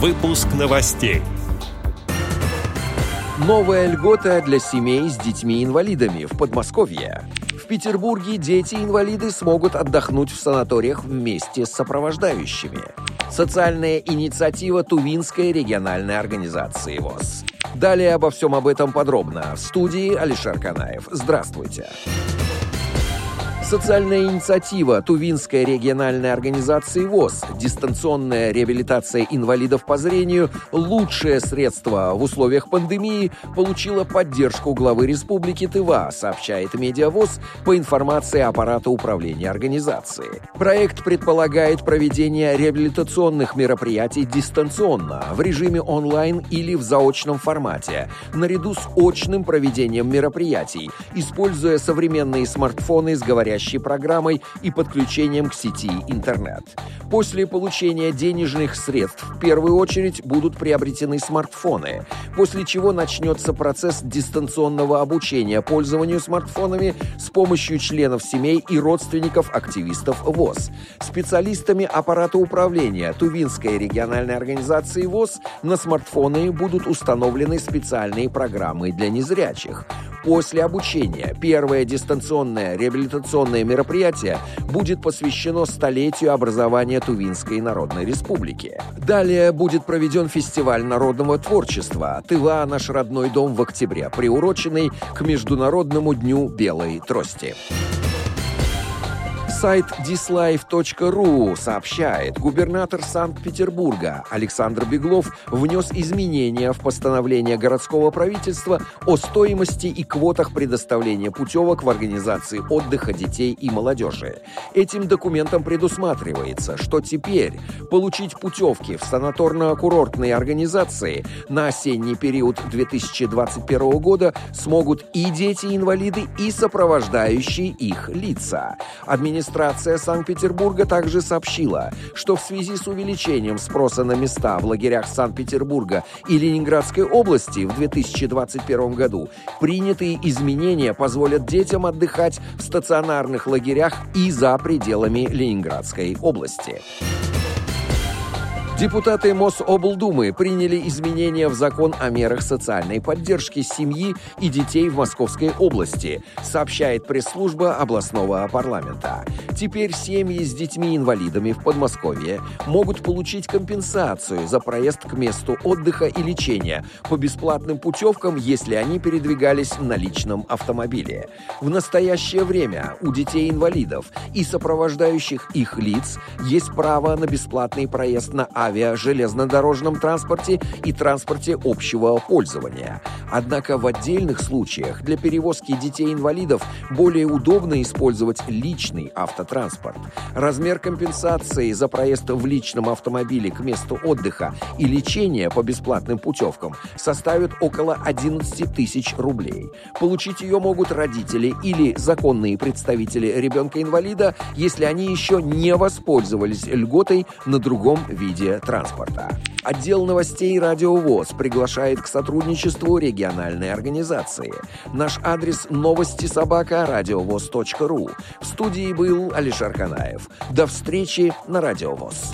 Выпуск новостей. Новая льгота для семей с детьми-инвалидами в Подмосковье. В Петербурге дети-инвалиды смогут отдохнуть в санаториях вместе с сопровождающими. Социальная инициатива Тувинской региональной организации ВОЗ. Далее обо всем об этом подробно. В студии Алишер Канаев. Здравствуйте. Здравствуйте. Социальная инициатива Тувинской региональной организации ВОЗ «Дистанционная реабилитация инвалидов по зрению. Лучшее средство в условиях пандемии» получила поддержку главы республики Тыва, сообщает Медиавоз по информации аппарата управления организации. Проект предполагает проведение реабилитационных мероприятий дистанционно, в режиме онлайн или в заочном формате, наряду с очным проведением мероприятий, используя современные смартфоны с говорящей говорящей программой и подключением к сети интернет. После получения денежных средств в первую очередь будут приобретены смартфоны, после чего начнется процесс дистанционного обучения пользованию смартфонами с помощью членов семей и родственников активистов ВОЗ. Специалистами аппарата управления Тувинской региональной организации ВОЗ на смартфоны будут установлены специальные программы для незрячих. После обучения первое дистанционное реабилитационное мероприятие будет посвящено столетию образования Тувинской Народной Республики. Далее будет проведен фестиваль народного творчества «Тыва. Наш родной дом» в октябре, приуроченный к Международному дню белой трости. Сайт dislife.ru сообщает, губернатор Санкт-Петербурга Александр Беглов внес изменения в постановление городского правительства о стоимости и квотах предоставления путевок в организации отдыха детей и молодежи. Этим документом предусматривается, что теперь получить путевки в санаторно-курортные организации на осенний период 2021 года смогут и дети-инвалиды, и сопровождающие их лица. Администрация Администрация Санкт-Петербурга также сообщила, что в связи с увеличением спроса на места в лагерях Санкт-Петербурга и Ленинградской области в 2021 году принятые изменения позволят детям отдыхать в стационарных лагерях и за пределами Ленинградской области. Депутаты Мособлдумы приняли изменения в закон о мерах социальной поддержки семьи и детей в Московской области, сообщает пресс-служба областного парламента. Теперь семьи с детьми-инвалидами в Подмосковье могут получить компенсацию за проезд к месту отдыха и лечения по бесплатным путевкам, если они передвигались на личном автомобиле. В настоящее время у детей-инвалидов и сопровождающих их лиц есть право на бесплатный проезд на авиа, железнодорожном транспорте и транспорте общего пользования. Однако в отдельных случаях для перевозки детей-инвалидов более удобно использовать личный автотранспорт. Размер компенсации за проезд в личном автомобиле к месту отдыха и лечения по бесплатным путевкам составит около 11 тысяч рублей. Получить ее могут родители или законные представители ребенка-инвалида, если они еще не воспользовались льготой на другом виде транспорта. Отдел новостей «Радиовоз» приглашает к сотрудничеству региональной организации. Наш адрес новости собака радиовоз.ру. В студии был Алишер Канаев. До встречи на «Радиовоз».